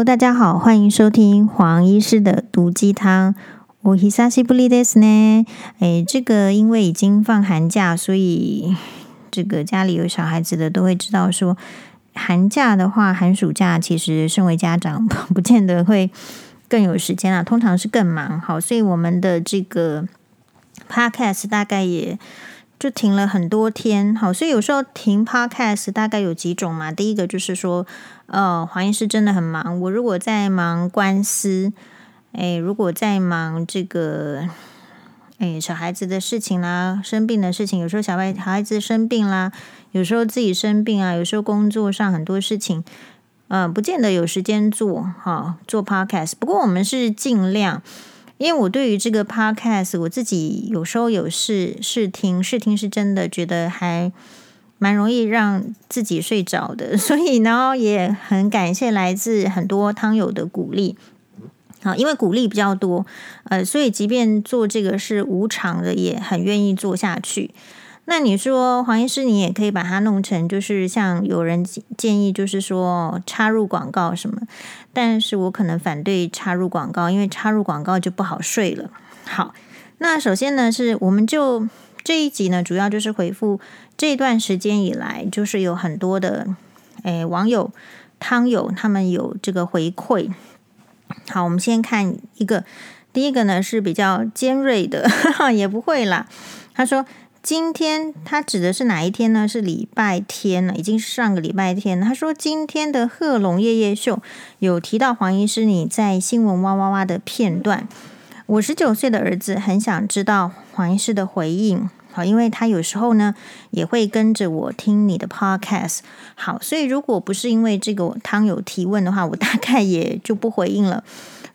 Hello，大家好，欢迎收听黄医师的毒鸡汤。我ひさしぶりですね。诶，这个因为已经放寒假，所以这个家里有小孩子的都会知道说，寒假的话，寒暑假其实身为家长不见得会更有时间啊，通常是更忙。好，所以我们的这个 Podcast 大概也。 就停了很多天，好，所以有时候停 Podcast 大概有几种嘛。第一个就是说，呃，黄医师真的很忙。我如果在忙官司，诶，如果在忙这个，诶，小孩子的事情啦，生病的事情，有时候小孩孩子生病啦，有时候自己生病啊，有时候工作上很多事情，嗯、呃，不见得有时间做，哈，做 Podcast。不过我们是尽量。因为我对于这个 podcast，我自己有时候有试试听，试听是真的觉得还蛮容易让自己睡着的，所以呢，也很感谢来自很多汤友的鼓励。好，因为鼓励比较多，呃，所以即便做这个是无偿的，也很愿意做下去。那你说黄医师，你也可以把它弄成，就是像有人建议，就是说插入广告什么，但是我可能反对插入广告，因为插入广告就不好睡了。好，那首先呢，是我们就这一集呢，主要就是回复这段时间以来，就是有很多的诶网友汤友他们有这个回馈。好，我们先看一个，第一个呢是比较尖锐的，哈哈，也不会啦，他说。今天他指的是哪一天呢？是礼拜天了，已经是上个礼拜天。他说今天的贺龙夜夜秀有提到黄医师你在新闻哇哇哇的片段。我十九岁的儿子很想知道黄医师的回应，好，因为他有时候呢也会跟着我听你的 podcast。好，所以如果不是因为这个汤友提问的话，我大概也就不回应了。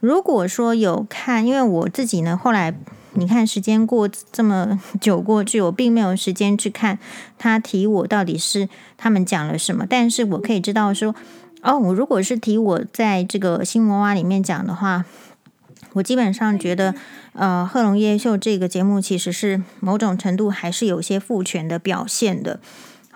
如果说有看，因为我自己呢后来。你看，时间过这么久过去，我并没有时间去看他提我到底是他们讲了什么。但是我可以知道说，哦，我如果是提我在这个新闻娃里面讲的话，我基本上觉得，呃，贺珑夜夜秀这个节目其实是某种程度还是有些父权的表现的。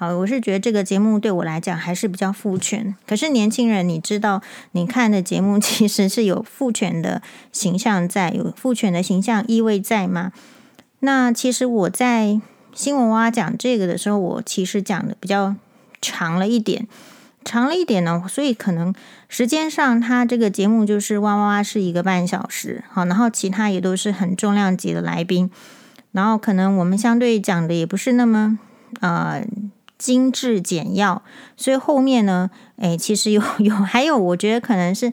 好，我是觉得这个节目对我来讲还是比较父权。可是年轻人，你知道你看的节目 其实是有父权的形象在，有父权的形象意味在吗？那其实我在新闻哇讲这个的时候，我其实讲的比较长了一点，长了一点呢，所以可能时间上，它这个节目就是哇哇哇是一个半小时，好，然后其他也都是很重量级的来宾，然后可能我们相对讲的也不是那么呃。精致简要，所以后面呢，诶，其实有 有还有，我觉得可能是，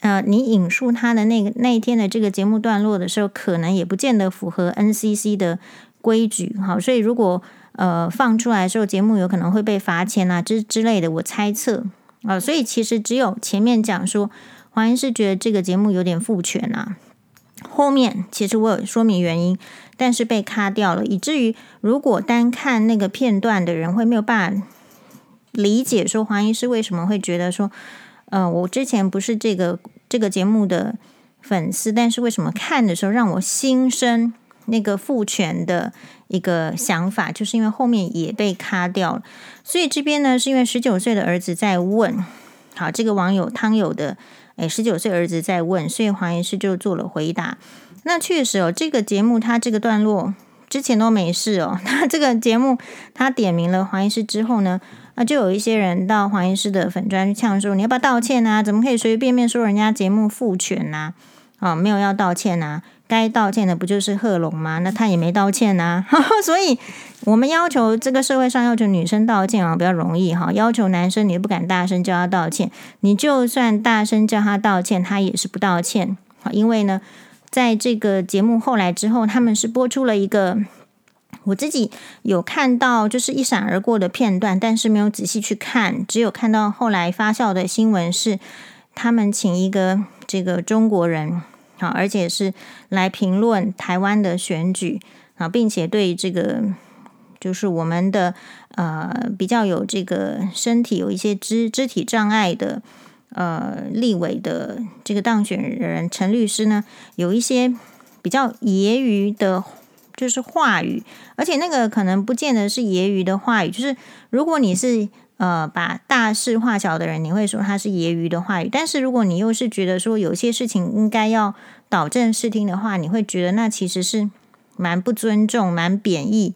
呃，你引述他的那个那一天的这个节目段落的时候，可能也不见得符合 NCC 的规矩，好，所以如果呃放出来的时候，节目有可能会被罚钱啊之之类的，我猜测。啊，所以其实只有前面讲说，黄医师觉得这个节目有点父权啊。后面其实我有说明原因，但是被卡掉了，以至于如果单看那个片段的人会没有办法理解说黄医师为什么会觉得说，呃，我之前不是这个这个节目的粉丝，但是为什么看的时候让我心生那个父权的一个想法，就是因为后面也被卡掉了。所以这边呢，是因为十九岁的儿子在问，好，这个网友汤友的。哎，十九岁儿子在问，所以黄医师就做了回答。那确实哦，这个节目他这个段落之前都没事哦。他这个节目他点名了黄医师之后呢，啊，就有一些人到黄医师的粉专去呛说：“你要不要道歉啊？怎么可以随随便便说人家节目父权呐？啊，没有要道歉呐。”该道歉的不就是贺龙吗？那他也没道歉呐，所以我们要求这个社会上要求女生道歉啊，比较容易哈。要求男生你不敢大声叫他道歉，你就算大声叫他道歉，他也是不道歉。好，因为呢，在这个节目后来之后，他们是播出了一个我自己有看到就是一闪而过的片段，但是没有仔细去看，只有看到后来发酵的新闻是他们请一个这个中国人。好，而且是来评论台湾的选举啊，并且对这个就是我们的呃比较有这个身体有一些肢肢体障碍的呃立委的这个当选人陈律师呢，有一些比较揶揄的，就是话语，而且那个可能不见得是揶揄的话语，就是如果你是呃把大事化小的人，你会说他是揶揄的话语。但是如果你又是觉得说有些事情应该要导正视听的话，你会觉得那其实是蛮不尊重、蛮贬义，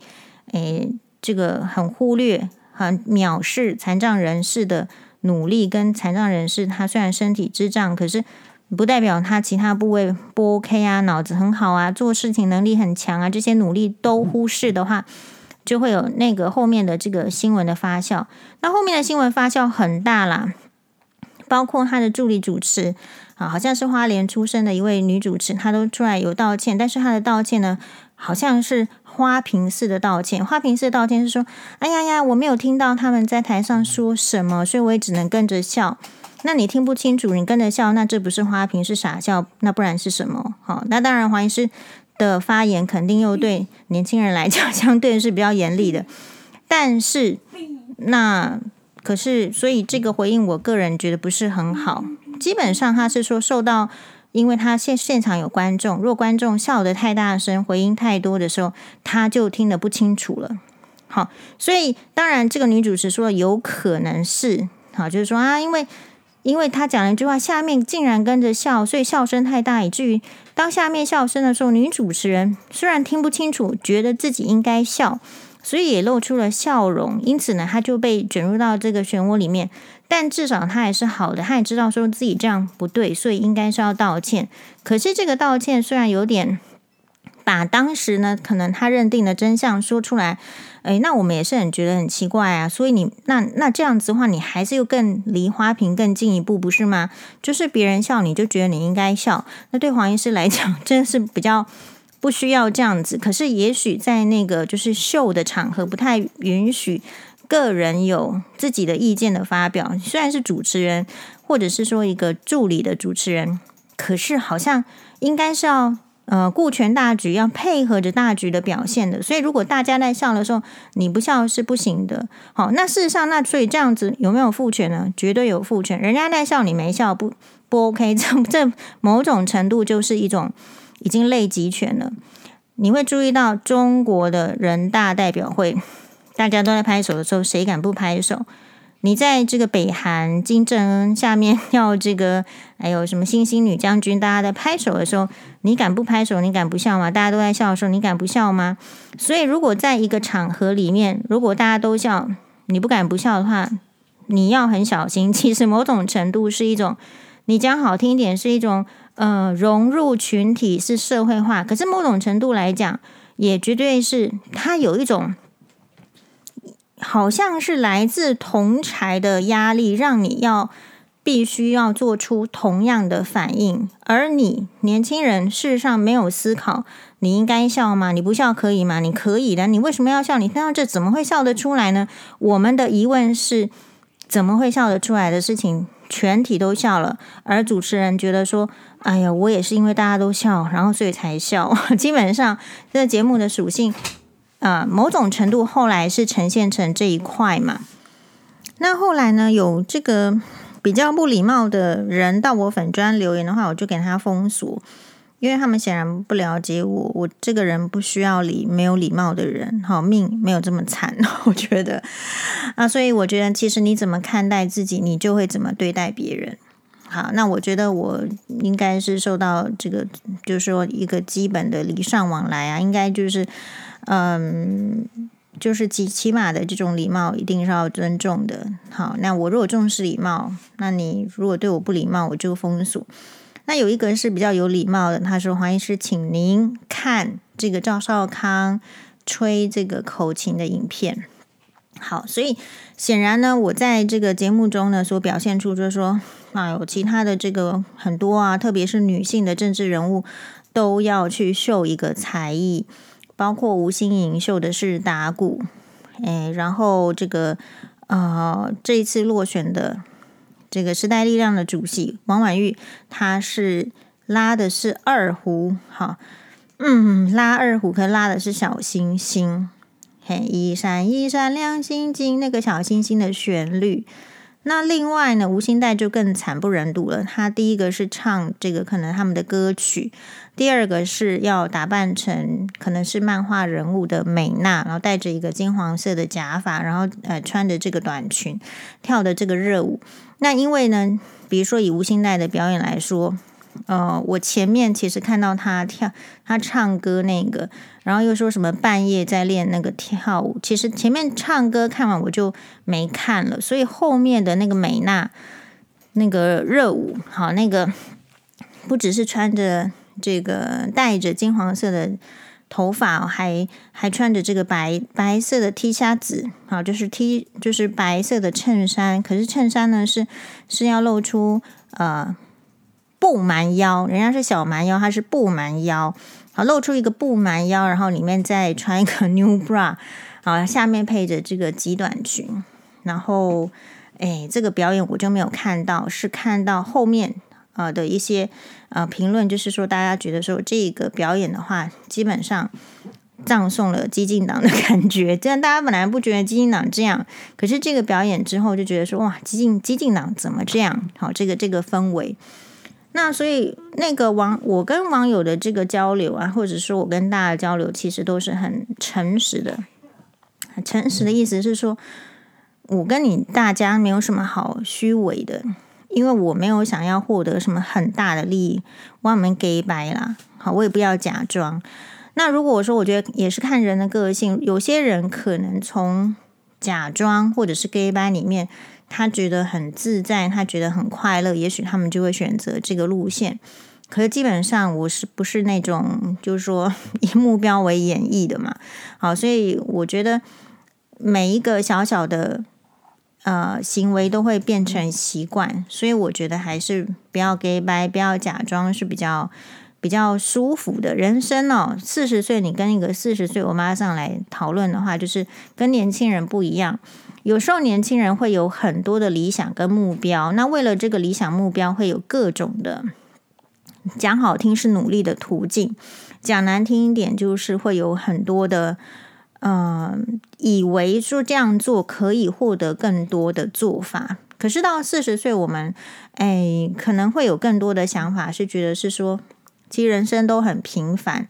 诶，这个很忽略、很藐视残障人士的努力，跟残障人士他虽然身体智障，可是。不代表他其他部位不 OK 啊，脑子很好啊，做事情能力很强啊，这些努力都忽视的话，就会有那个后面的这个新闻的发酵。那后面的新闻发酵很大啦，包括他的助理主持啊，好像是花莲出生的一位女主持，她都出来有道歉，但是她的道歉呢，好像是花瓶式的道歉。花瓶式的道歉是说：“哎呀呀，我没有听到他们在台上说什么，所以我也只能跟着笑。”那你听不清楚，你跟着笑，那这不是花瓶，是傻笑，那不然是什么？好，那当然怀疑是的发言肯定又对年轻人来讲相对是比较严厉的，但是那可是，所以这个回应我个人觉得不是很好。基本上他是说受到，因为他现现场有观众，若观众笑得太大声，回音太多的时候，他就听得不清楚了。好，所以当然这个女主持说有可能是好，就是说啊，因为。因为他讲了一句话，下面竟然跟着笑，所以笑声太大，以至于当下面笑声的时候，女主持人虽然听不清楚，觉得自己应该笑，所以也露出了笑容。因此呢，他就被卷入到这个漩涡里面。但至少他还是好的，他也知道说自己这样不对，所以应该是要道歉。可是这个道歉虽然有点把当时呢，可能他认定的真相说出来。诶，那我们也是很觉得很奇怪啊，所以你那那这样子的话，你还是又更离花瓶更进一步，不是吗？就是别人笑，你就觉得你应该笑。那对黄医师来讲，真的是比较不需要这样子。可是也许在那个就是秀的场合，不太允许个人有自己的意见的发表。虽然是主持人，或者是说一个助理的主持人，可是好像应该是要。呃，顾全大局，要配合着大局的表现的，所以如果大家在笑的时候，你不笑是不行的。好，那事实上，那所以这样子有没有父权呢？绝对有父权。人家在笑，你没笑，不不 OK。这这某种程度就是一种已经类集权了。你会注意到中国的人大代表会，大家都在拍手的时候，谁敢不拍手？你在这个北韩金正恩下面要这个，还有什么星星女将军，大家在拍手的时候，你敢不拍手？你敢不笑吗？大家都在笑的时候，你敢不笑吗？所以，如果在一个场合里面，如果大家都笑，你不敢不笑的话，你要很小心。其实某种程度是一种，你讲好听一点，是一种呃融入群体，是社会化。可是某种程度来讲，也绝对是它有一种。好像是来自同侪的压力，让你要必须要做出同样的反应，而你年轻人事实上没有思考，你应该笑吗？你不笑可以吗？你可以的，你为什么要笑？你听到这怎么会笑得出来呢？我们的疑问是，怎么会笑得出来的事情，全体都笑了，而主持人觉得说，哎呀，我也是因为大家都笑，然后所以才笑。基本上，这个节目的属性。啊、某种程度后来是呈现成这一块嘛。那后来呢，有这个比较不礼貌的人到我粉专留言的话，我就给他封锁，因为他们显然不了解我。我这个人不需要礼没有礼貌的人，好命没有这么惨，我觉得啊，所以我觉得其实你怎么看待自己，你就会怎么对待别人。好，那我觉得我应该是受到这个，就是说一个基本的礼尚往来啊，应该就是。嗯，就是起起码的这种礼貌一定是要尊重的。好，那我如果重视礼貌，那你如果对我不礼貌，我就封锁。那有一个人是比较有礼貌的，他说：“黄医师，请您看这个赵少康吹这个口琴的影片。”好，所以显然呢，我在这个节目中呢，所表现出就是说，啊，有其他的这个很多啊，特别是女性的政治人物都要去秀一个才艺。包括吴欣盈秀的是打鼓，诶，然后这个呃，这一次落选的这个时代力量的主席王婉玉，他是拉的是二胡，哈，嗯，拉二胡可拉的是小星星，嘿，一闪一闪亮晶晶，那个小星星的旋律，那另外呢，吴昕奈就更惨不忍睹了。他第一个是唱这个可能他们的歌曲，第二个是要打扮成可能是漫画人物的美娜，然后戴着一个金黄色的假发，然后呃穿着这个短裙跳的这个热舞。那因为呢，比如说以吴昕奈的表演来说。呃，我前面其实看到他跳，他唱歌那个，然后又说什么半夜在练那个跳舞。其实前面唱歌看完我就没看了，所以后面的那个美娜那个热舞，好，那个不只是穿着这个戴着金黄色的头发，还还穿着这个白白色的 T 恤子，好，就是 T 就是白色的衬衫，可是衬衫呢是是要露出呃。布蛮腰，人家是小蛮腰，它是布蛮腰，好，露出一个布蛮腰，然后里面再穿一个 new bra，好，下面配着这个极短裙，然后，哎，这个表演我就没有看到，是看到后面呃的一些呃评论，就是说大家觉得说这个表演的话，基本上葬送了激进党的感觉，这样大家本来不觉得激进党这样，可是这个表演之后就觉得说哇，激进激进党怎么这样？好，这个这个氛围。那所以那个网，我跟网友的这个交流啊，或者说我跟大家交流，其实都是很诚实的。诚实的意思是说，我跟你大家没有什么好虚伪的，因为我没有想要获得什么很大的利益，我们给白啦，好，我也不要假装。那如果我说，我觉得也是看人的个性，有些人可能从假装或者是 gay 掰里面。他觉得很自在，他觉得很快乐，也许他们就会选择这个路线。可是基本上我是不是那种就是说 以目标为演绎的嘛？好，所以我觉得每一个小小的呃行为都会变成习惯，所以我觉得还是不要假掰，不要假装是比较比较舒服的人生哦。四十岁你跟一个四十岁我妈上来讨论的话，就是跟年轻人不一样。有时候年轻人会有很多的理想跟目标，那为了这个理想目标，会有各种的讲好听是努力的途径，讲难听一点就是会有很多的，嗯、以为说这样做可以获得更多的做法。可是到四十岁，我们哎可能会有更多的想法，是觉得是说，其实人生都很平凡。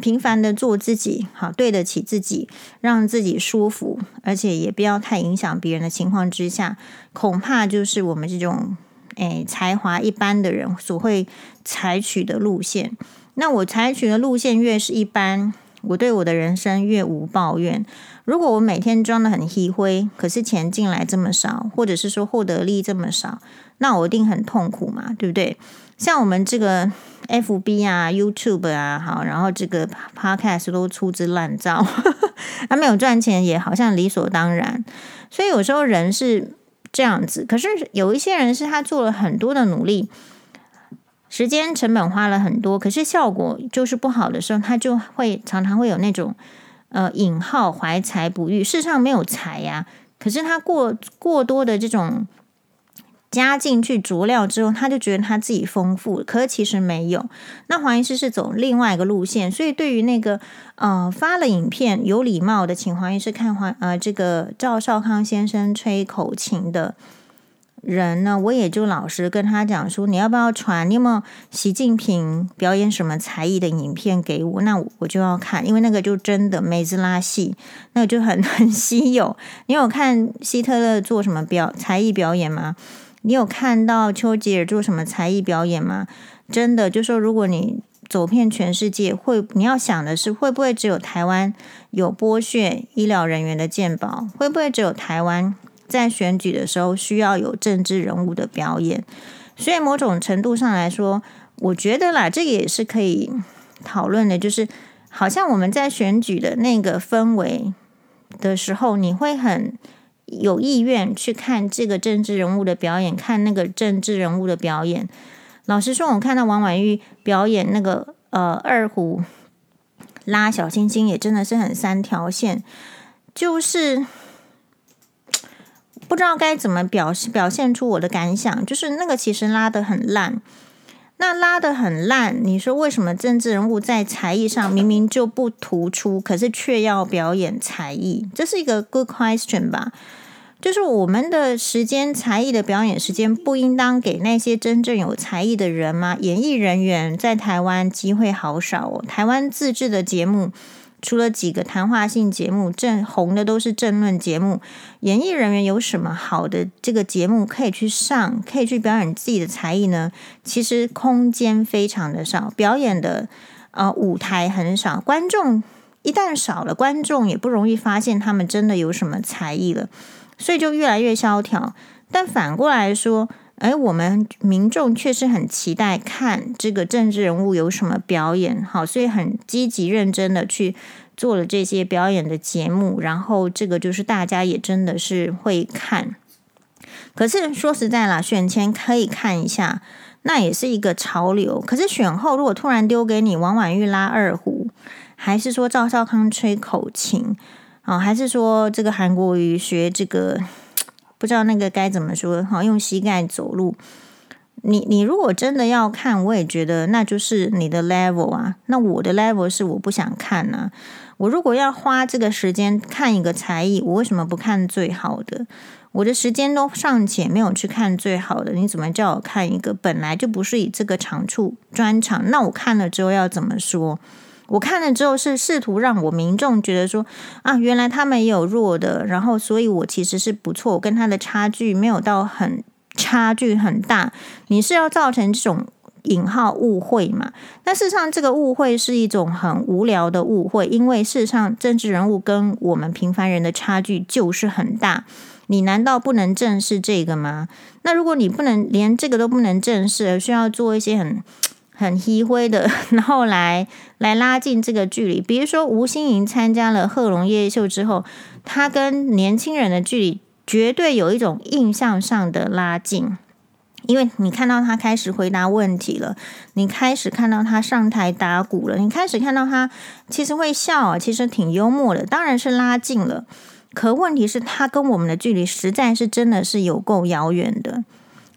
平凡的做自己，好，对得起自己，让自己舒服，而且也不要太影响别人的情况之下，恐怕就是我们这种诶才华一般的人所会采取的路线。那我采取的路线越是一般，我对我的人生越无抱怨。如果我每天装得很黑灰，可是钱进来这么少，或者是说获得利这么少，那我一定很痛苦嘛，对不对？像我们这个 FB 啊、YouTube 啊，好，然后这个 Podcast 都粗制滥造，还没有赚钱，也好像理所当然。所以有时候人是这样子，可是有一些人是他做了很多的努力，时间成本花了很多，可是效果就是不好的时候，他就会常常会有那种呃引号怀才不遇，世上没有才呀，可是他过过多的这种。加进去佐料之后，他就觉得他自己丰富，可其实没有。那黄医师是走另外一个路线，所以对于那个呃发了影片有礼貌的，请黄医师看黄呃这个赵少康先生吹口琴的人呢，我也就老实跟他讲说，你要不要传？你有没有习近平表演什么才艺的影片给我？那我就要看，因为那个就真的梅兹拉戏，那个就很很 稀有。你有看希特勒做什么表才艺表演吗？你有看到丘吉尔做什么才艺表演吗？真的，就说如果你走遍全世界，会你要想的是，会不会只有台湾有剥削医疗人员的健保？会不会只有台湾在选举的时候需要有政治人物的表演？所以某种程度上来说，我觉得啦，这个也是可以讨论的，就是好像我们在选举的那个氛围的时候，你会很。有意愿去看这个政治人物的表演，看那个政治人物的表演。老实说，我看到王婉玉表演那个呃二胡拉小星星，也真的是很三条线，就是不知道该怎么表示表现出我的感想。就是那个其实拉的很烂，那拉的很烂，你说为什么政治人物在才艺上明明就不突出，可是却要表演才艺？这是一个 good question 吧？就是我们的时间、才艺的表演时间，不应当给那些真正有才艺的人吗？演艺人员在台湾机会好少哦。台湾自制的节目，除了几个谈话性节目，正红的都是政论节目。演艺人员有什么好的这个节目可以去上，可以去表演自己的才艺呢？其实空间非常的少，表演的呃舞台很少，观众。一旦少了观众，也不容易发现他们真的有什么才艺了，所以就越来越萧条。但反过来说，哎，我们民众确实很期待看这个政治人物有什么表演，好，所以很积极认真的去做了这些表演的节目，然后这个就是大家也真的是会看。可是说实在啦，选前可以看一下，那也是一个潮流。可是选后如果突然丢给你王婉玉拉二胡，还是说赵少康吹口琴啊？还是说这个韩国瑜学这个不知道那个该怎么说？好，用膝盖走路。你你如果真的要看，我也觉得那就是你的 level 啊。那我的 level 是我不想看呢、我如果要花这个时间看一个才艺，我为什么不看最好的？我的时间都尚且没有去看最好的，你怎么叫我看一个本来就不是以这个长处专长？那我看了之后要怎么说？我看了之后是试图让我民众觉得说啊，原来他们也有弱的，然后所以我其实是不错，跟他的差距没有到很差距很大。你是要造成这种引号误会嘛？但事实上这个误会是一种很无聊的误会，因为事实上政治人物跟我们平凡人的差距就是很大。你难道不能正视这个吗？那如果你不能连这个都不能正视，需要做一些很很稀灰的，然后来来拉近这个距离。比如说吴心盈参加了贺龙夜夜秀之后，他跟年轻人的距离绝对有一种印象上的拉近，因为你看到他开始回答问题了，你开始看到他上台打鼓了，你开始看到他其实会笑啊，其实挺幽默的，当然是拉近了。可问题是，他跟我们的距离实在是真的是有够遥远的。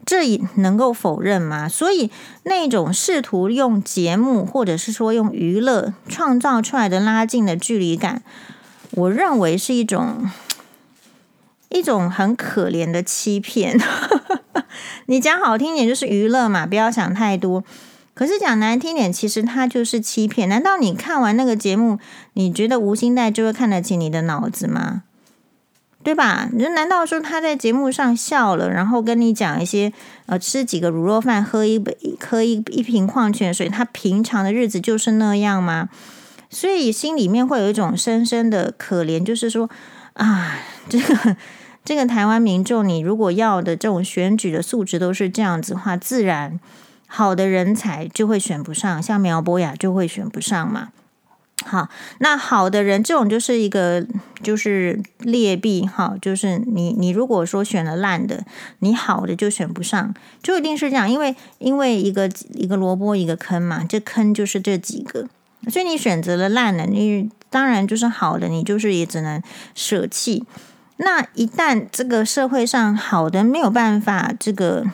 这也能够否认吗？所以那种试图用节目或者是说用娱乐创造出来的拉近的距离感，我认为是一种一种很可怜的欺骗。你讲好听点就是娱乐嘛，不要想太多。可是讲难听点，其实它就是欺骗。难道你看完那个节目，你觉得吴欣岱就会看得起你的脑子吗？对吧？你说难道说他在节目上笑了，然后跟你讲一些呃，吃几个卤肉饭，喝一杯喝一一瓶矿泉水，他平常的日子就是那样吗？所以心里面会有一种深深的可怜，就是说啊，这个这个台湾民众，你如果要的这种选举的素质都是这样子的话，自然好的人才就会选不上，像苗博雅就会选不上嘛。好，那好的人，这种就是一个就是劣币哈，就是你你如果说选了烂的，你好的就选不上，就一定是这样，因为因为一个一个萝卜一个坑嘛，这坑就是这几个，所以你选择了烂的，你当然就是好的，你就是也只能舍弃。那一旦这个社会上好的没有办法这个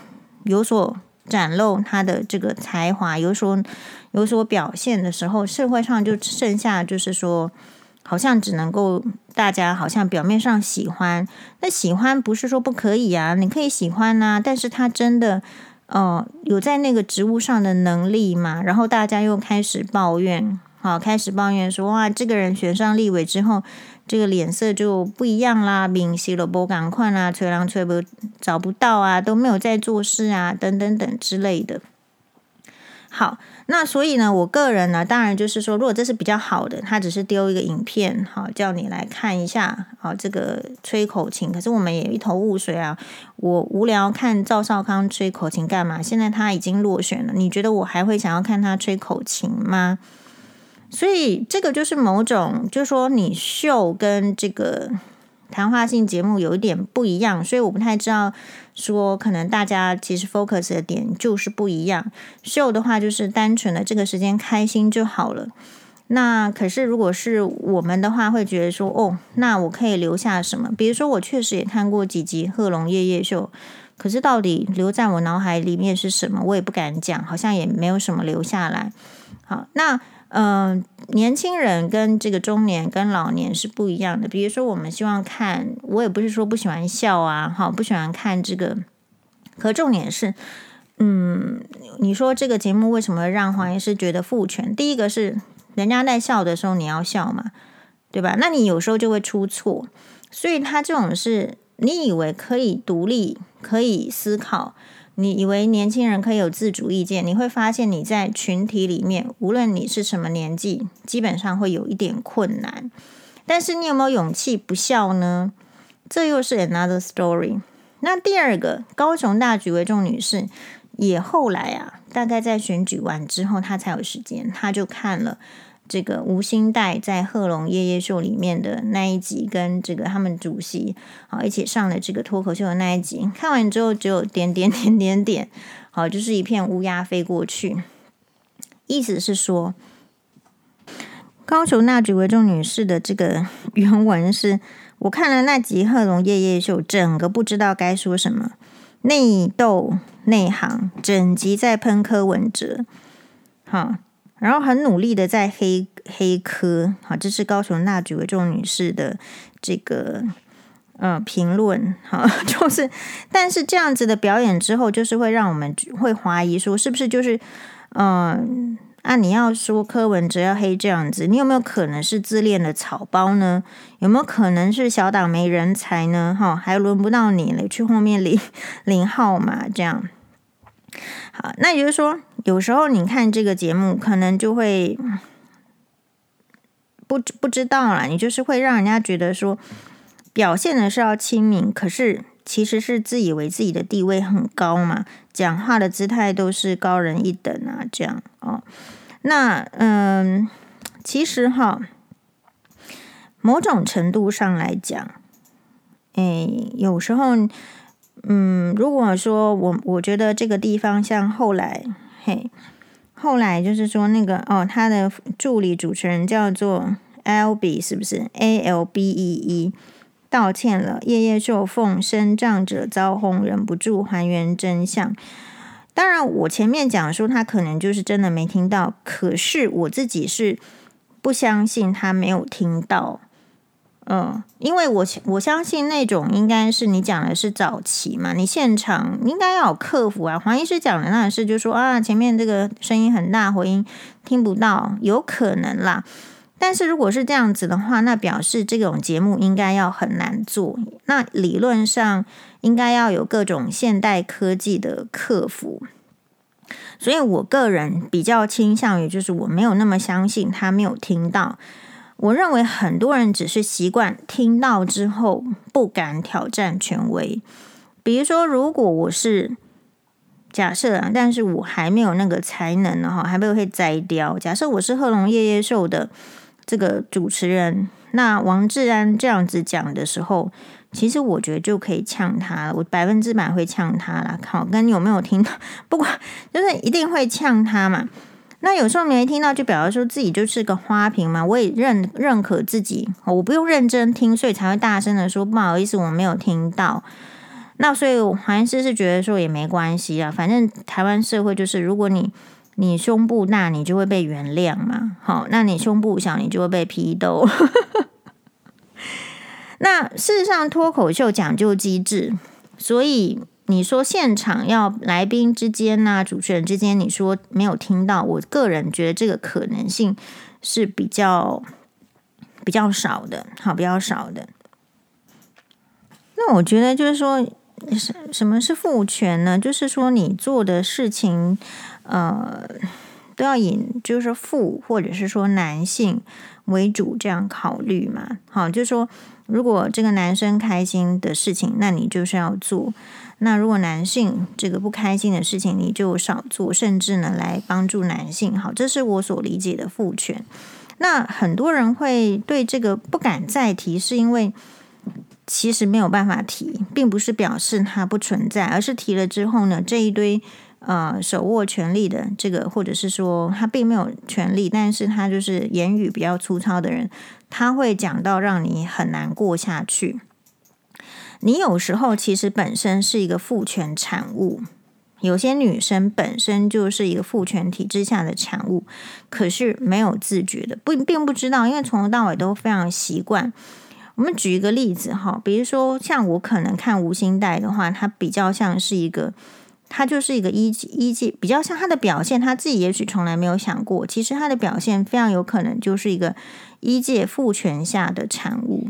有所展露他的这个才华，有所。有所表现的时候，社会上就剩下就是说，好像只能够大家好像表面上喜欢，那喜欢不是说不可以啊，你可以喜欢呐、啊，但是他真的呃有在那个职务上的能力嘛？然后大家又开始抱怨，好，开始抱怨说哇，这个人选上立委之后，这个脸色就不一样啦，明细了不赶快啊，催人催不找不到啊，都没有在做事啊，等等等之类的。好，那所以呢，我个人呢，当然就是说，如果这是比较好的，他只是丢一个影片，好，叫你来看一下，好，这个吹口琴。可是我们也一头雾水啊，我无聊看赵少康吹口琴干嘛？现在他已经落选了，你觉得我还会想要看他吹口琴吗？所以这个就是某种，就是说你秀跟这个。谈话性节目有一点不一样，所以我不太知道说，可能大家其实 focus 的点就是不一样。秀的话就是单纯的这个时间开心就好了。那可是如果是我们的话，会觉得说，哦，那我可以留下什么？比如说我确实也看过几集《贺龙夜夜秀》，可是到底留在我脑海里面是什么，我也不敢讲，好像也没有什么留下来。好，那。嗯、年轻人跟这个中年跟老年是不一样的。比如说，我们希望看，我也不是说不喜欢笑啊，哈，不喜欢看这个。可重点是，嗯，你说这个节目为什么让黄医师觉得父权？第一个是人家在笑的时候你要笑嘛，对吧？那你有时候就会出错，所以他这种是你以为可以独立、可以思考。你以为年轻人可以有自主意见，你会发现你在群体里面，无论你是什么年纪，基本上会有一点困难。但是你有没有勇气不笑呢？这又是 another story。那第二个，高雄大举为重女士也后来啊，大概在选举完之后，她才有时间，她就看了。这个吴欣岱在《贺龙夜夜秀》里面的那一集，跟这个他们主席啊一起上了这个脱口秀的那一集，看完之后只有点点点点点，好，就是一片乌鸦飞过去。意思是说，高雄那几位众女士的这个 原文是：我看了那集《贺龙夜夜秀》，整个不知道该说什么，内斗内行，整集在喷柯文哲，好。然后很努力的在黑黑科，好，这是高雄那几位众女士的这个呃评论，好，就是，但是这样子的表演之后，就是会让我们会怀疑说，是不是就是，嗯、啊，你要说柯文哲要黑这样子，你有没有可能是自恋的草包呢？有没有可能是小党没人才呢？哈，还轮不到你了，去后面领领号码这样。好，那也就是说，有时候你看这个节目，可能就会不不知道啦，你就是会让人家觉得说，表现的是要亲民，可是其实是自以为自己的地位很高嘛，讲话的姿态都是高人一等啊，这样哦。那嗯，其实哈，某种程度上来讲，哎，有时候。嗯，如果说我我觉得这个地方像后来，嘿，后来就是说那个哦，他的助理主持人叫做 Albee，是不是 A L B E E？道歉了，夜夜受奉身障者遭轰，忍不住还原真相。当然，我前面讲说他可能就是真的没听到，可是我自己是不相信他没有听到。嗯，因为我我相信那种应该是你讲的是早期嘛，你现场应该要有客服啊。黄医师讲的那是就说啊，前面这个声音很大，回音听不到，有可能啦。但是如果是这样子的话，那表示这种节目应该要很难做。那理论上应该要有各种现代科技的客服，所以我个人比较倾向于就是我没有那么相信他没有听到。我认为很多人只是习惯听到之后不敢挑战权威。比如说，如果我是假设啊，但是我还没有那个才能呢，哈，还没有会摘掉。假设我是贺龙夜夜秀的这个主持人，那王志安这样子讲的时候，其实我觉得就可以呛他了，我百分之百会呛他了。好，跟你有没有听到？不管，就是一定会呛他嘛。那有时候没听到，就表示说自己就是个花瓶嘛。我也认认可自己，我不用认真听，所以才会大声的说不好意思，我没有听到。那所以黄医师是觉得说也没关系啊，反正台湾社会就是，如果你你胸部大，你就会被原谅嘛。好，那你胸部小，你就会被批斗。那事实上，脱口秀讲究机智，所以。你说现场要来宾之间呐，主持人之间，你说没有听到，我个人觉得这个可能性是比较比较少的，好，比较少的。那我觉得就是说，什什么是父权呢？就是说你做的事情，呃，都要以就是父或者是说男性为主这样考虑嘛。好，就是说如果这个男生开心的事情，那你就是要做。那如果男性这个不开心的事情，你就少做，甚至呢来帮助男性。好，这是我所理解的父权。那很多人会对这个不敢再提，是因为其实没有办法提，并不是表示它不存在，而是提了之后呢，这一堆呃手握权力的这个，或者是说他并没有权力，但是他就是言语比较粗糙的人，他会讲到让你很难过下去。你有时候其实本身是一个父权产物，有些女生本身就是一个父权体制下的产物，可是没有自觉的，不并不知道，因为从头到尾都非常习惯。我们举一个例子哈，比如说像我可能看吴欣岱的话，他比较像是一个，他就是一个医医界，比较像他的表现，他自己也许从来没有想过，其实他的表现非常有可能就是一个一界父权下的产物。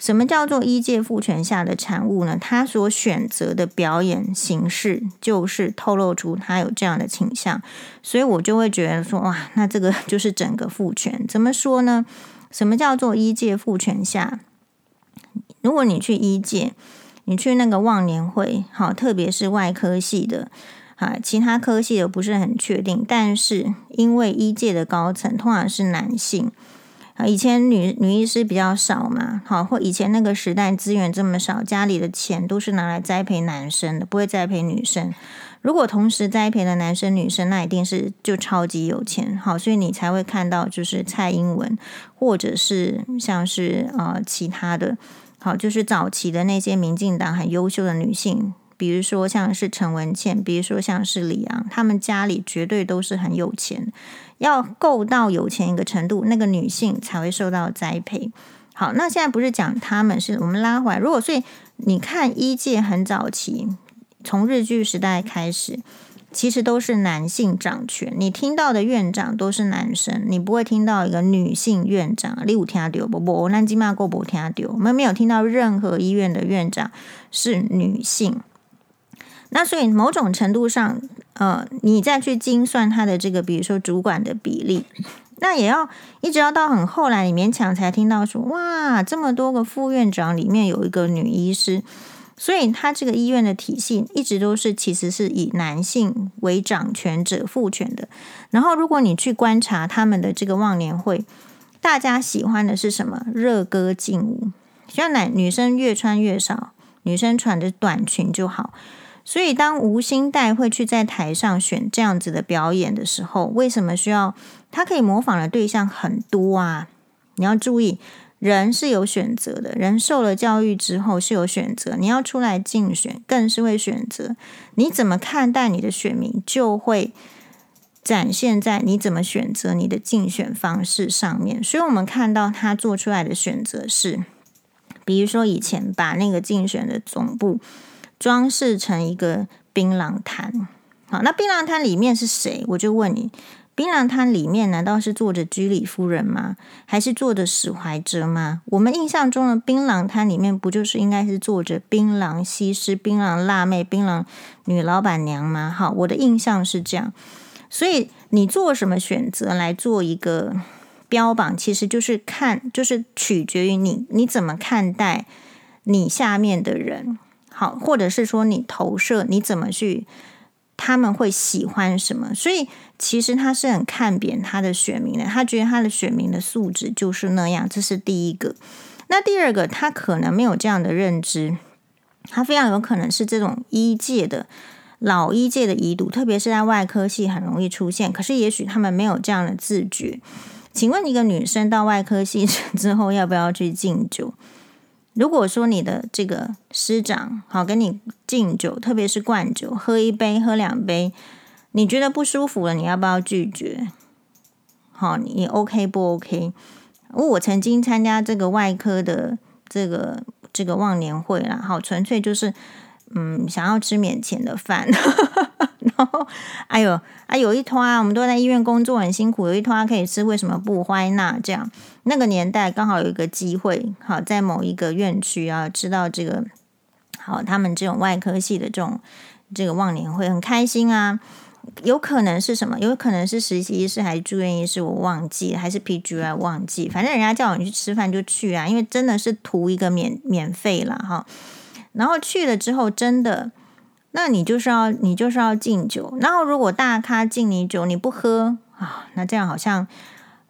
什么叫做一界父权下的产物呢？他所选择的表演形式就是透露出他有这样的倾向，所以我就会觉得说，哇，那这个 就是整个父权。怎么说呢？什么叫做一界父权下？如果你去一界，你去那个忘年会，好，特别是外科系的，啊，其他科系的不是很确定，但是因为医界的高层通常是男性。啊，以前女女医师比较少嘛，好，或以前那个时代资源这么少，家里的钱都是拿来栽培男生的，不会栽培女生。如果同时栽培的男生女生，那一定是就超级有钱，好，所以你才会看到就是蔡英文，或者是像是呃其他的，好，就是早期的那些民进党很优秀的女性。比如说像是陈文茜，比如说像是李昂，他们家里绝对都是很有钱，要够到有钱一个程度，那个女性才会受到栽培。好，那现在不是讲他们，是我们拉回来。如果所以你看一届很早期，从日据时代开始，其实都是男性掌权，你听到的院长都是男生，你不会听到一个女性院长。你有听到不？不，南京嘛，够不听到？我们没有听到任何医院的院长是女性。那所以某种程度上，呃，你再去精算他的这个，比如说主管的比例，那也要一直要到很后来，你勉强才听到说，哇，这么多个副院长里面有一个女医师，所以他这个医院的体系一直都是其实是以男性为掌权者、父权的。然后如果你去观察他们的这个忘年会，大家喜欢的是什么？热歌劲舞，像男女生越穿越少，女生穿着短裙就好。所以，当吴欣岱会去在台上选这样子的表演的时候，为什么需要他可以模仿的对象很多啊？你要注意，人是有选择的，人受了教育之后是有选择。你要出来竞选，更是会选择。你怎么看待你的选民，就会展现在你怎么选择你的竞选方式上面。所以，我们看到他做出来的选择是，比如说以前把那个竞选的总部。装饰成一个槟榔摊，好，那槟榔摊里面是谁？我就问你，槟榔摊里面难道是坐着居里夫人吗？还是坐着史怀哲吗？我们印象中的槟榔摊里面不就是应该是坐着槟榔西施、槟榔辣妹、槟榔女老板娘吗？好，我的印象是这样。所以你做什么选择来做一个标榜，其实就是看，就是取决于你你怎么看待你下面的人。好，或者是说你投射你怎么去，他们会喜欢什么？所以其实他是很看扁他的选民的，他觉得他的选民的素质就是那样，这是第一个。那第二个，他可能没有这样的认知，他非常有可能是这种医界的老医界的遗毒，特别是在外科系很容易出现。可是也许他们没有这样的自觉。请问一个女生到外科系之后要不要去敬酒？如果说你的这个师长好跟你敬酒，特别是灌酒，喝一杯喝两杯，你觉得不舒服了，你要不要拒绝？好，你 OK 不 OK？我曾经参加这个外科的这个这个忘年会啦，好纯粹就是嗯想要吃免钱的饭。哎呦，啊，有一摊，我们都在医院工作很辛苦，有一摊可以吃，为什么不欢那这样？那个年代刚好有一个机会，好在某一个院区啊，知道这个好，他们这种外科系的这种这个忘年会很开心啊。有可能是什么？有可能是实习医师还是住院医师，我忘记，还是 PGI 忘记。反正人家叫你去吃饭就去啊，因为真的是图一个免免费了哈。然后去了之后，真的。那你就是要你就是要敬酒，然后如果大咖敬你酒你不喝啊，那这样好像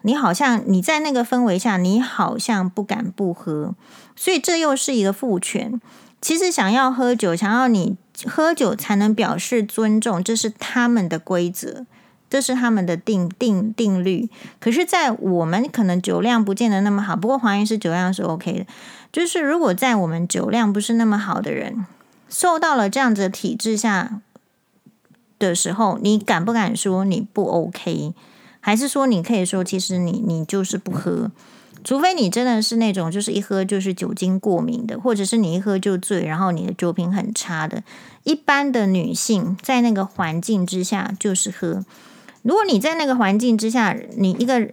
你好像你在那个氛围下，你好像不敢不喝，所以这又是一个父权。其实想要喝酒，想要你喝酒才能表示尊重，这是他们的规则，这是他们的定定定律。可是，在我们可能酒量不见得那么好，不过黄医师酒量是 OK 的。就是如果在我们酒量不是那么好的人。受到了这样子的体制下，的时候，你敢不敢说你不 OK？还是说你可以说，其实你你就是不喝？除非你真的是那种就是一喝就是酒精过敏的，或者是你一喝就醉，然后你的酒品很差的。一般的女性在那个环境之下就是喝。如果你在那个环境之下，你一个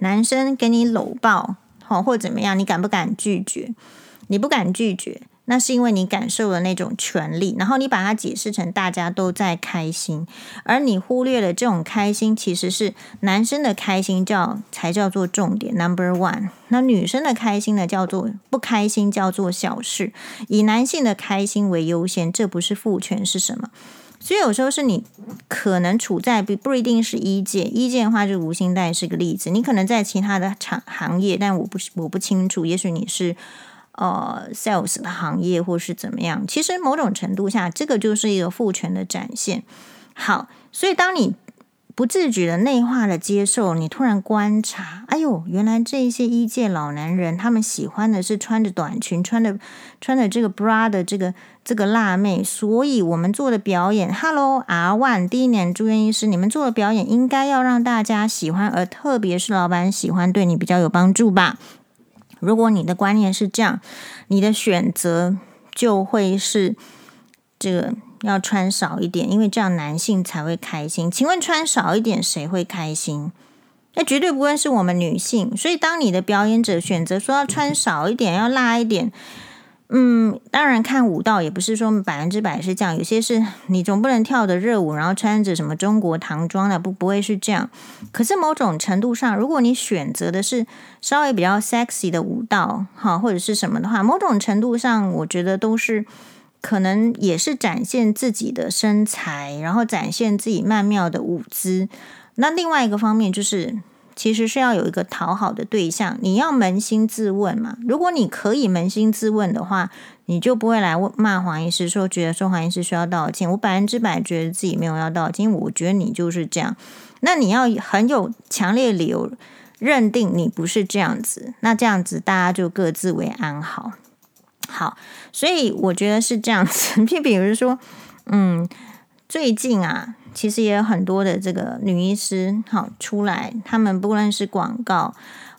男生给你搂抱，好或怎么样，你敢不敢拒绝？你不敢拒绝。那是因为你感受了那种权利，然后你把它解释成大家都在开心，而你忽略了这种开心其实是男生的开心叫才叫做重点，number one。那女生的开心呢，叫做不开心，叫做小事。以男性的开心为优先，这不是父权是什么？所以有时候是你可能处在不不一定是一界，一界的话就无心贷是个例子。你可能在其他的厂行业，但我不我不清楚，也许你是。呃，sales 的行业或是怎么样，其实某种程度下，这个就是一个父权的展现。好，所以当你不自觉的内化的接受，你突然观察，哎呦，原来这一些一届老男人，他们喜欢的是穿着短裙、穿的穿的这个 bra 的这个这个辣妹，所以我们做的表演，Hello R One 第一年住院医师，你们做的表演应该要让大家喜欢，而特别是老板喜欢，对你比较有帮助吧。如果你的观念是这样，你的选择就会是这个要穿少一点，因为这样男性才会开心。请问穿少一点谁会开心？那绝对不会是我们女性。所以当你的表演者选择说要穿少一点，要辣一点。嗯，当然看舞蹈也不是说百分之百是这样，有些是你总不能跳的热舞，然后穿着什么中国唐装的，不不会是这样。可是某种程度上，如果你选择的是稍微比较 sexy 的舞蹈，哈，或者是什么的话，某种程度上，我觉得都是可能也是展现自己的身材，然后展现自己曼妙的舞姿。那另外一个方面就是。其实是要有一个讨好的对象，你要扪心自问嘛。如果你可以扪心自问的话，你就不会来问骂黄医师，说觉得说黄医师需要道歉。我百分之百觉得自己没有要道歉，我觉得你就是这样。那你要很有强烈理由认定你不是这样子，那这样子大家就各自为安好。好，所以我觉得是这样子。就比如说，嗯，最近啊。其实也有很多的这个女医师好出来，他们不论是广告，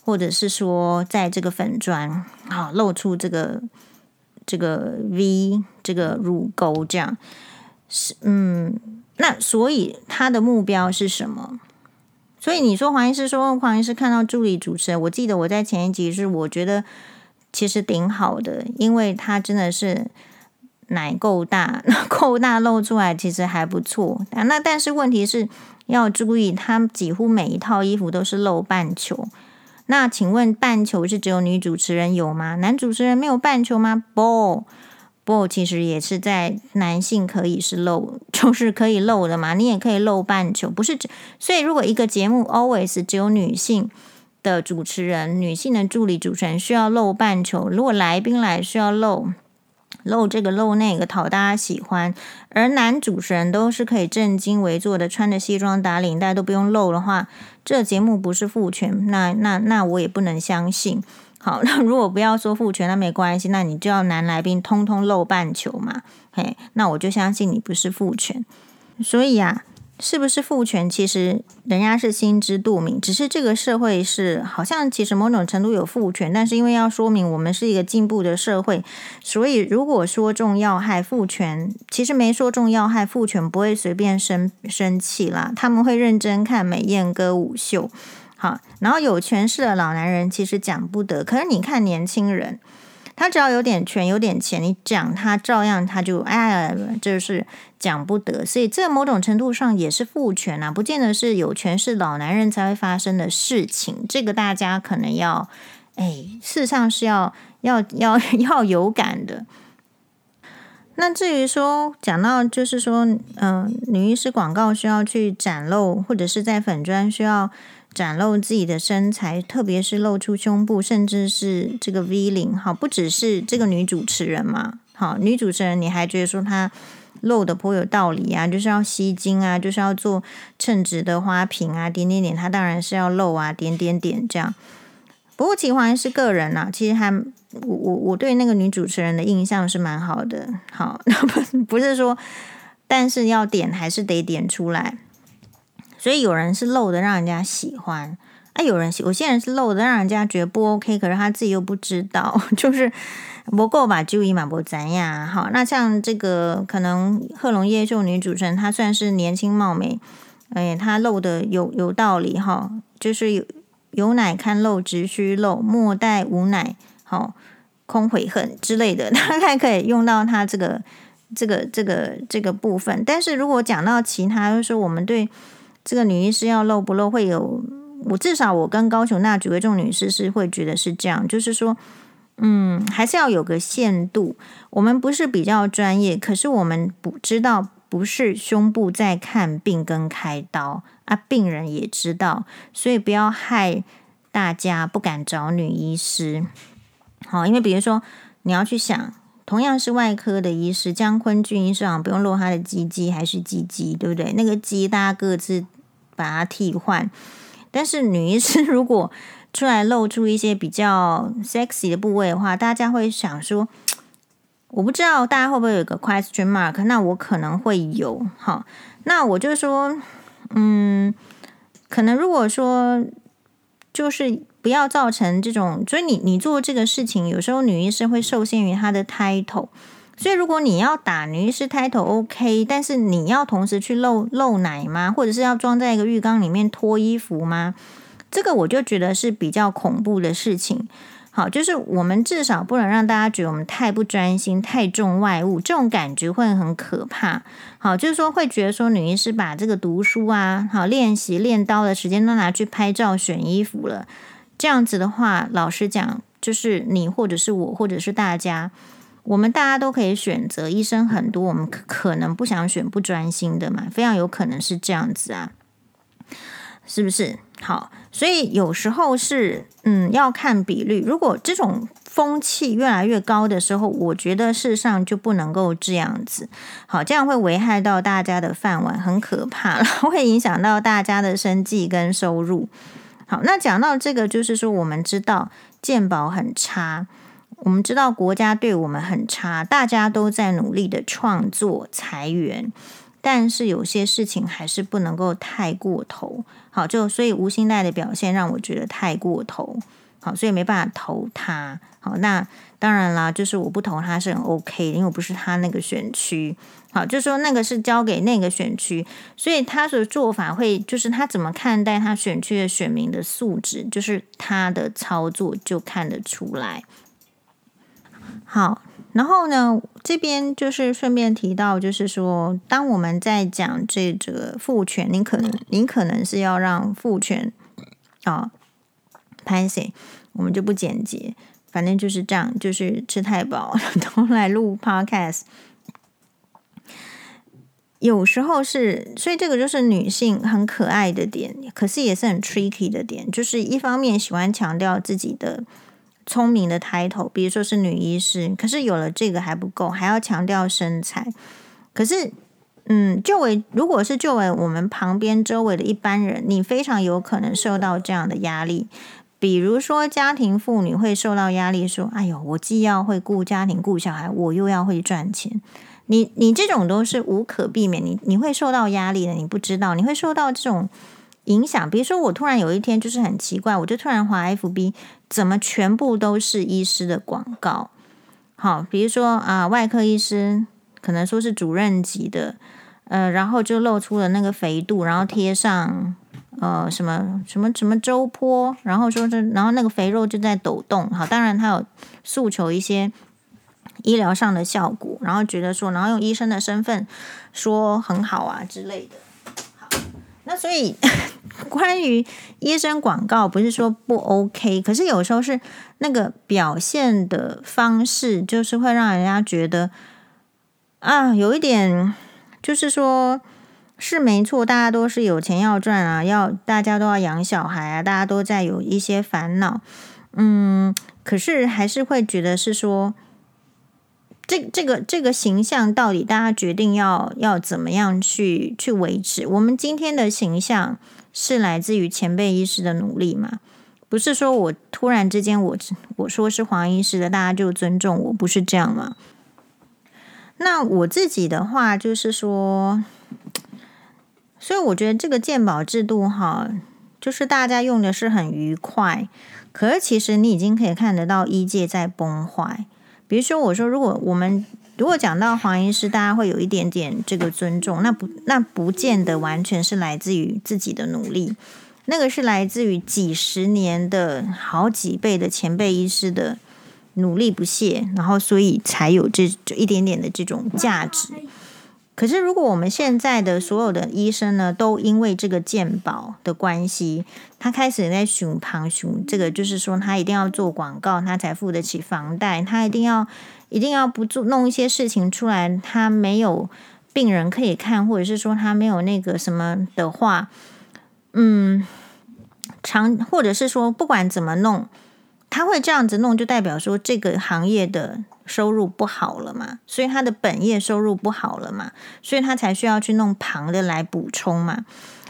或者是说在这个粉砖好露出这个这个 V 这个乳沟这样，是嗯，那所以他的目标是什么？所以你说黄医师说黄医师看到助理主持人，我记得我在前一集是我觉得其实挺好的，因为他真的是。奶够大，够大露出来其实还不错。那但是问题是要注意，他几乎每一套衣服都是露半球。那请问半球是只有女主持人有吗？男主持人没有半球吗？不不，其实也是在男性可以是露，就是可以露的嘛。你也可以露半球，不是？所以如果一个节目 always 只有女性的主持人、女性的助理主持人需要露半球，如果来宾来需要露。露这个露那个讨大家喜欢，而男主持人都是可以正襟危坐的，穿着西装打领带都不用露的话，这节目不是父权，那那那我也不能相信。好，那如果不要说父权，那没关系，那你就要男来宾通通露半球嘛，嘿，那我就相信你不是父权。所以啊。是不是父权？其实人家是心知肚明，只是这个社会是好像其实某种程度有父权，但是因为要说明我们是一个进步的社会，所以如果说中要害父权，其实没说中要害父权不会随便生生气啦，他们会认真看美艳歌舞秀。好，然后有权势的老男人其实讲不得，可是你看年轻人。他只要有点权、有点钱，你讲他照样他就哎，就是讲不得。所以这某种程度上也是父权啊，不见得是有权是老男人才会发生的事情。这个大家可能要哎，事实上是要要要要有感的。那至于说讲到就是说，嗯、女医师广告需要去展露，或者是在粉砖需要。展露自己的身材，特别是露出胸部，甚至是这个 V 领，好，不只是这个女主持人嘛，好，女主持人你还觉得说她露的颇有道理啊，就是要吸睛啊，就是要做称职的花瓶啊，点点点，她当然是要露啊，点点点这样。不过其实是个人啊，其实还我我我对那个女主持人的印象是蛮好的，好，不不是说。但是要点还是得点出来。所以有人是露的，让人家喜欢；啊，有人有些人是露的，让人家觉得不 OK，可是他自己又不知道，就是不够吧？注意嘛，不怎样。好，那像这个可能贺龙夜秀女主持人，她算是年轻貌美，哎，她露的有有道理哈，就是有有奶看露，直须露，莫待无奶，好空悔恨之类的，大概可以用到她这个这个这个这个部分。但是如果讲到其他，就是我们对。这个女医师要露不露会有，我至少我跟高雄那几位众女士是会觉得是这样，就是说，嗯，还是要有个限度。我们不是比较专业，可是我们不知道不是胸部在看病跟开刀啊，病人也知道，所以不要害大家不敢找女医师。好，因为比如说你要去想，同样是外科的医师，江坤俊医生不用露他的鸡鸡还是鸡鸡，对不对？那个鸡大家各自。把它替换，但是女医师 如果出来露出一些比较 sexy 的部位的话，大家会想说，我不知道大家会不会有个 question mark？那我可能会有，好，那我就说，嗯，可能如果说就是不要造成这种，所以你你做这个事情，有时候女医师会受限于她的 title。所以，如果你要打女医师 title OK，但是你要同时去露露奶吗？或者是要装在一个浴缸里面脱衣服吗？这个我就觉得是比较恐怖的事情。好，就是我们至少不能让大家觉得我们太不专心、太重外物，这种感觉会很可怕。好，就是说会觉得说女医师把这个读书啊、好练习练刀的时间都拿去拍照、选衣服了。这样子的话，老实讲，就是你或者是我或者是大家。我们大家都可以选择，医生很多，我们可能不想选不专心的嘛，非常有可能是这样子啊，是不是？好，所以有时候是嗯要看比率，如果这种风气越来越高的时候，我觉得事实上就不能够这样子，好，这样会危害到大家的饭碗，很可怕，然 后会影响到大家的生计跟收入。好，那讲到这个，就是说我们知道鉴宝很差。我们知道国家对我们很差，大家都在努力的创作裁员，但是有些事情还是不能够太过头。好，就所以无心奈的表现让我觉得太过头。好，所以没办法投他。好，那当然啦，就是我不投他是很 OK，因为我不是他那个选区。好，就是说那个是交给那个选区，所以他的做法会就是他怎么看待他选区的选民的素质，就是他的操作就看得出来。好，然后呢，这边就是顺便提到，就是说，当我们在讲这个父权，你可能你可能是要让父权啊，拍谢，我们就不简洁，反正就是这样，就是吃太饱，都来录 podcast。有时候是，所以这个就是女性很可爱的点，可是也是很 tricky 的点，就是一方面喜欢强调自己的。聪明的抬头，比如说是女医师，可是有了这个还不够，还要强调身材。可是，嗯，就为如果是就为我们旁边周围的一般人，你非常有可能受到这样的压力。比如说，家庭妇女会受到压力，说：“哎呦，我既要会顾家庭、顾小孩，我又要会赚钱。”你你这种都是无可避免，你你会受到压力的，你不知道，你会受到这种。影响，比如说我突然有一天就是很奇怪，我就突然滑 FB，怎么全部都是医师的广告？好，比如说啊，外科医师可能说是主任级的，呃，然后就露出了那个肥肚，然后贴上呃什么什么什么周坡，然后说是，然后那个肥肉就在抖动。好，当然他有诉求一些医疗上的效果，然后觉得说，然后用医生的身份说很好啊之类的。好，那所以。关于医生广告，不是说不 OK，可是有时候是那个表现的方式，就是会让人家觉得啊，有一点，就是说是没错，大家都是有钱要赚啊，要大家都要养小孩啊，大家都在有一些烦恼，嗯，可是还是会觉得是说。这这个这个形象到底大家决定要要怎么样去去维持？我们今天的形象是来自于前辈医师的努力嘛？不是说我突然之间我我说是黄医师的，大家就尊重我，不是这样吗？那我自己的话就是说，所以我觉得这个鉴宝制度哈，就是大家用的是很愉快，可是其实你已经可以看得到医界在崩坏。比如说，我说如果我们如果讲到黄医师，大家会有一点点这个尊重，那不那不见得完全是来自于自己的努力，那个是来自于几十年的好几倍的前辈医师的努力不懈，然后所以才有这这一点点的这种价值。可是，如果我们现在的所有的医生呢，都因为这个健保的关系，他开始在寻旁寻，这个就是说，他一定要做广告，他才付得起房贷，他一定要一定要不做弄一些事情出来，他没有病人可以看，或者是说他没有那个什么的话，嗯，长或者是说不管怎么弄，他会这样子弄，就代表说这个行业的。收入不好了嘛，所以他的本业收入不好了嘛，所以他才需要去弄旁的来补充嘛。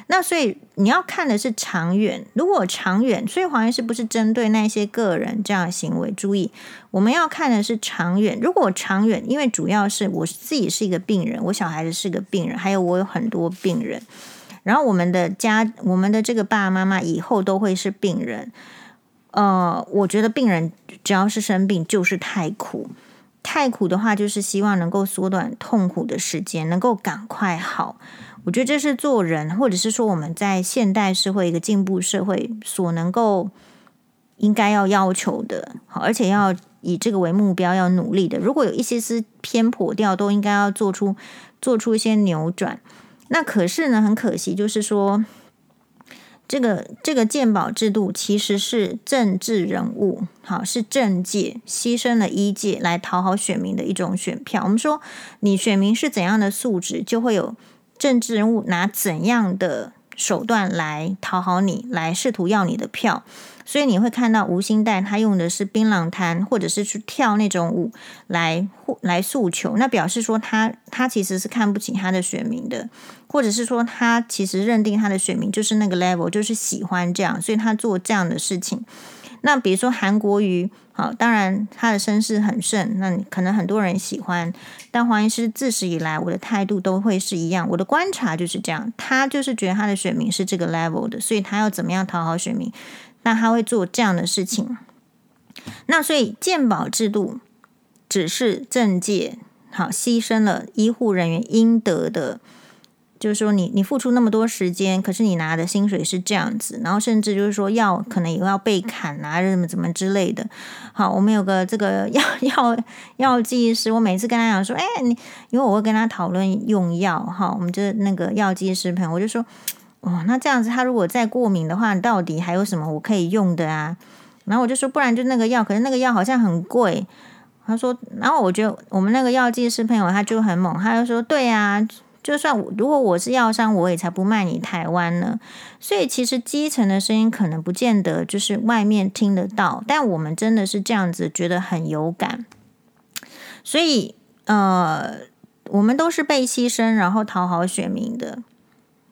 那所以你要看的是长远，如果长远，所以黄医师不是针对那些个人这样的行为，注意我们要看的是长远。如果长远，因为主要是我自己是一个病人，我小孩子是个病人，还有我有很多病人，然后我们的家，我们的这个爸爸妈妈以后都会是病人。呃，我觉得病人只要是生病，就是太苦。太苦的话，就是希望能够缩短痛苦的时间，能够赶快好。我觉得这是做人，或者是说我们在现代社会一个进步社会所能够应该要要求的，好，而且要以这个为目标，要努力的。如果有一些是偏颇掉，都应该要做出做出一些扭转。那可是呢，很可惜，就是说。这个这个鉴宝制度其实是政治人物，好，是政界牺牲了一界来讨好选民的一种选票。我们说，你选民是怎样的素质，就会有政治人物拿怎样的手段来讨好你，来试图要你的票。所以你会看到吴欣岱他用的是槟榔摊，或者是去跳那种舞来来诉求，那表示说他他其实是看不起他的选民的，或者是说他其实认定他的选民就是那个 level，就是喜欢这样，所以他做这样的事情。那比如说韩国瑜，好，当然他的身世很盛，那可能很多人喜欢。但黄医师自始以来我的态度都会是一样，我的观察就是这样，他就是觉得他的选民是这个 level 的，所以他要怎么样讨好选民。那他会做这样的事情，那所以鉴保制度只是政界好牺牲了医护人员应得的，就是说你你付出那么多时间，可是你拿的薪水是这样子，然后甚至就是说药可能也要被砍啊，什么怎么之类的。好，我们有个这个 药药药剂师，我每次跟他讲说，哎，你因为我会跟他讨论用药哈，我们就那个药剂师朋友，我就说。哦，那这样子，他如果再过敏的话，到底还有什么我可以用的啊？然后我就说，不然就那个药，可是那个药好像很贵。他说，然后我觉得我们那个药剂师朋友他就很猛，他就说，对啊，就算如果我是药商，我也才不卖你台湾呢。所以其实基层的声音可能不见得就是外面听得到，但我们真的是这样子觉得很有感。所以呃，我们都是被牺牲，然后讨好选民的。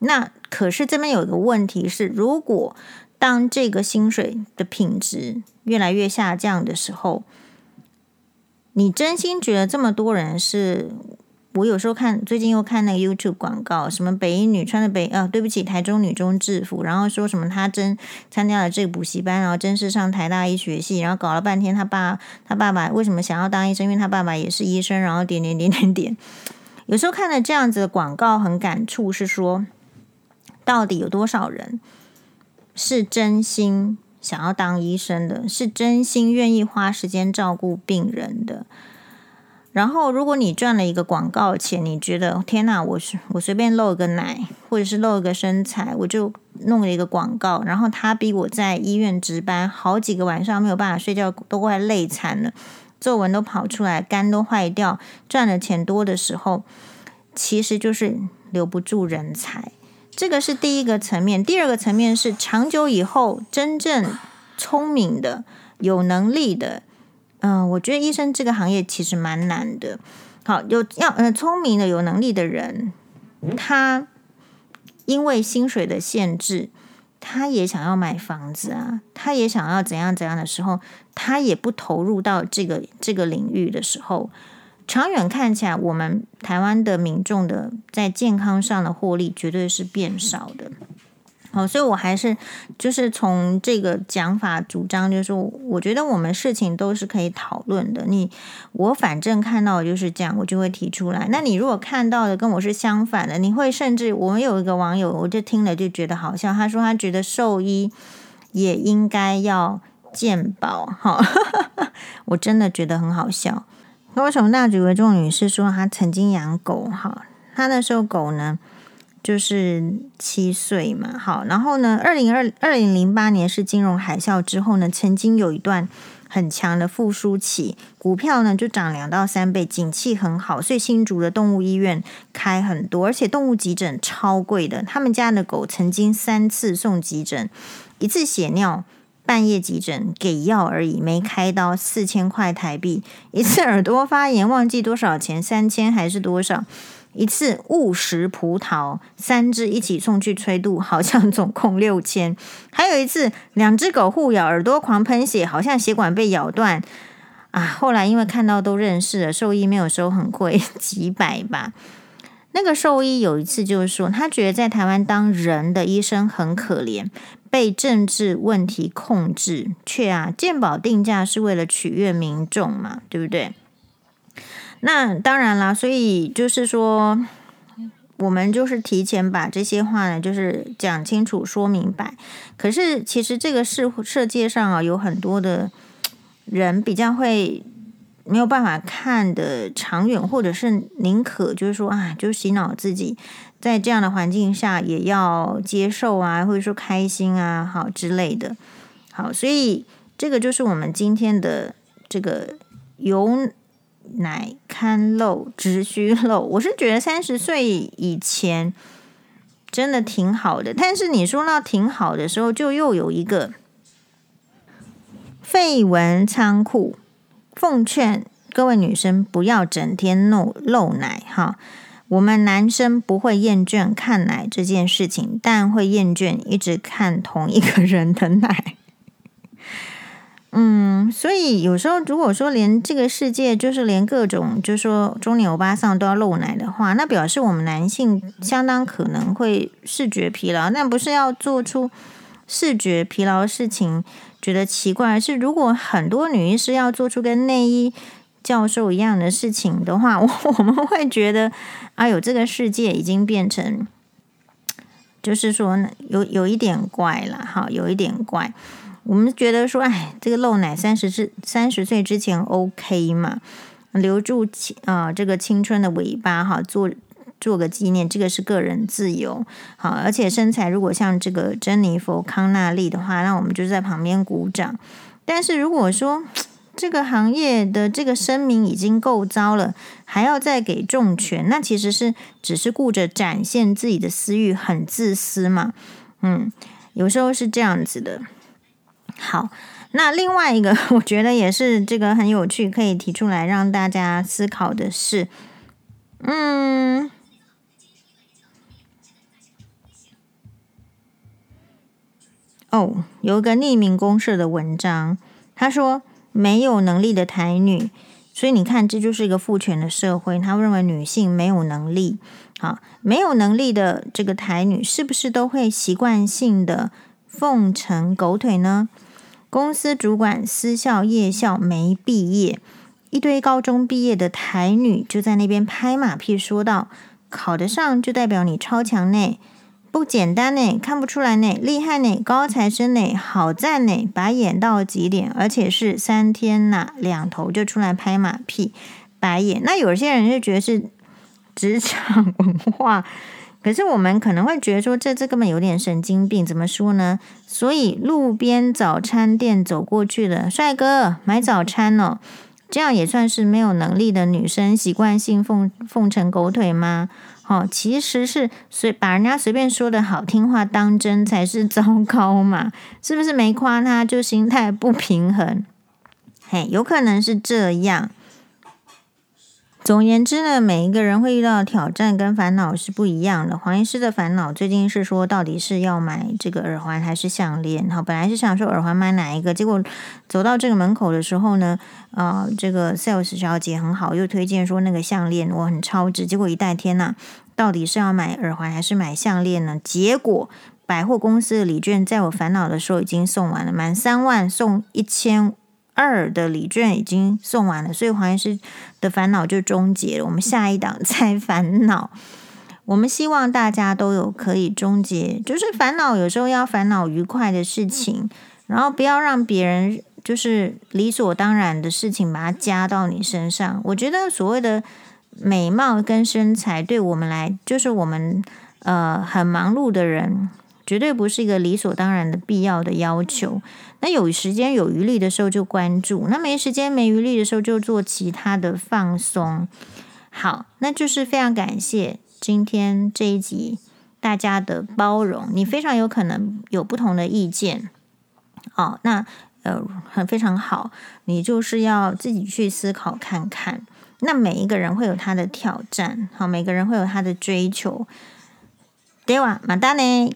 那可是这边有一个问题是，如果当这个薪水的品质越来越下降的时候，你真心觉得这么多人是？我有时候看最近又看那个 YouTube 广告，什么北一女穿的北啊，对不起，台中女中制服，然后说什么她真参加了这个补习班，然后真是上台大医学系，然后搞了半天，他爸他爸爸为什么想要当医生？因为他爸爸也是医生，然后点点点点点。有时候看了这样子的广告，很感触，是说。到底有多少人是真心想要当医生的，是真心愿意花时间照顾病人的？然后，如果你赚了一个广告钱，你觉得天哪，我是我随便露一个奶，或者是露一个身材，我就弄了一个广告，然后他逼我在医院值班好几个晚上没有办法睡觉，都快累惨了，皱纹都跑出来，肝都坏掉，赚的钱多的时候，其实就是留不住人才。这个是第一个层面，第二个层面是长久以后真正聪明的、有能力的。嗯、呃，我觉得医生这个行业其实蛮难的。好，有要呃聪明的、有能力的人，他因为薪水的限制，他也想要买房子啊，他也想要怎样怎样的时候，他也不投入到这个这个领域的时候，长远看起来，我们台湾的民众的在健康上的获利绝对是变少的。好，所以我还是就是从这个讲法主张，就是，我觉得我们事情都是可以讨论的。你我反正看到的就是这样，我就会提出来。那你如果看到的跟我是相反的，你会甚至我们有一个网友，我就听了就觉得好笑。他说他觉得兽医也应该要健保，哈，我真的觉得很好笑。高雄大举为众女士说，她曾经养狗，哈，她那时候狗呢。就是七岁嘛，好，然后呢，二零二二零零八年是金融海啸之后呢，曾经有一段很强的复苏期，股票呢就涨两到三倍，景气很好，所以新竹的动物医院开很多，而且动物急诊超贵的，他们家的狗曾经三次送急诊，一次血尿，半夜急诊给药而已，没开刀，四千块台币，一次耳朵发炎，忘记多少钱，三千还是多少？一次误食葡萄，三只一起送去催吐，好像总共六千。还有一次，两只狗互咬，耳朵狂喷血，好像血管被咬断啊。后来因为看到都认识了，兽医没有收很贵，几百吧。那个兽医有一次就是说，他觉得在台湾当人的医生很可怜，被政治问题控制，却啊健保定价是为了取悦民众嘛，对不对？那当然啦，所以就是说，我们就是提前把这些话呢，就是讲清楚、说明白。可是其实这个世世界上啊，有很多的人比较会没有办法看得长远，或者是宁可就是说啊，就洗脑自己，在这样的环境下也要接受啊，或者说开心啊，好之类的。好，所以这个就是我们今天的这个有。奶看漏，直须漏。我是觉得三十岁以前真的挺好的，但是你说那挺好的时候，就又有一个废文仓库。奉劝各位女生不要整天漏漏奶哈。我们男生不会厌倦看奶这件事情，但会厌倦一直看同一个人的奶。嗯，所以有时候如果说连这个世界就是连各种就是说中年欧巴桑都要漏奶的话，那表示我们男性相当可能会视觉疲劳。但不是要做出视觉疲劳的事情觉得奇怪，是如果很多女医师要做出跟内衣教授一样的事情的话，我们会觉得哎呦，这个世界已经变成就是说有有一点怪了，哈，有一点怪。我们觉得说，哎，这个漏奶三十至三十岁之前 OK 嘛，留住青啊这个青春的尾巴哈，做做个纪念，这个是个人自由好，而且身材如果像这个珍妮佛康纳利的话，那我们就在旁边鼓掌。但是如果说 这个行业的这个声明已经够糟了，还要再给重拳，那其实是只是顾着展现自己的私欲，很自私嘛。嗯，有时候是这样子的。好，那另外一个，我觉得也是这个很有趣，可以提出来让大家思考的是，嗯，哦，有一个匿名公社的文章，他说没有能力的台女，所以你看，这就是一个父权的社会，他认为女性没有能力，好，没有能力的这个台女，是不是都会习惯性的奉承狗腿呢？公司主管私校夜校没毕业，一堆高中毕业的台女就在那边拍马屁，说道：“考得上就代表你超强内，不简单呢，看不出来呢，厉害呢，高材生呢，好赞呢，白眼到极点，而且是三天呐，两头就出来拍马屁，白眼。那有些人就觉得是职场文化。”可是我们可能会觉得说，这这根本有点神经病，怎么说呢？所以路边早餐店走过去的帅哥买早餐哦，这样也算是没有能力的女生习惯性奉奉承狗腿吗？哦，其实是随把人家随便说的好听话当真才是糟糕嘛，是不是？没夸他就心态不平衡，嘿，有可能是这样。总而言之呢，每一个人会遇到的挑战跟烦恼是不一样的。黄医师的烦恼最近是说，到底是要买这个耳环还是项链？好，本来是想说耳环买哪一个，结果走到这个门口的时候呢，啊、这个 sales 小姐很好，又推荐说那个项链我很超值。结果一戴，天呐，到底是要买耳环还是买项链呢？结果百货公司的礼券在我烦恼的时候已经送完了，满三万送一千。二的礼券已经送完了，所以黄医师的烦恼就终结了。我们下一档再烦恼。我们希望大家都有可以终结，就是烦恼有时候要烦恼愉快的事情，然后不要让别人就是理所当然的事情把它加到你身上。我觉得所谓的美貌跟身材，对我们来就是我们呃很忙碌的人。绝对不是一个理所当然的必要的要求。那有时间有余力的时候就关注，那没时间没余力的时候就做其他的放松。好，那就是非常感谢今天这一集大家的包容。你非常有可能有不同的意见，哦，那呃很非常好，你就是要自己去思考看看。那每一个人会有他的挑战，好，每个人会有他的追求。ではまたね。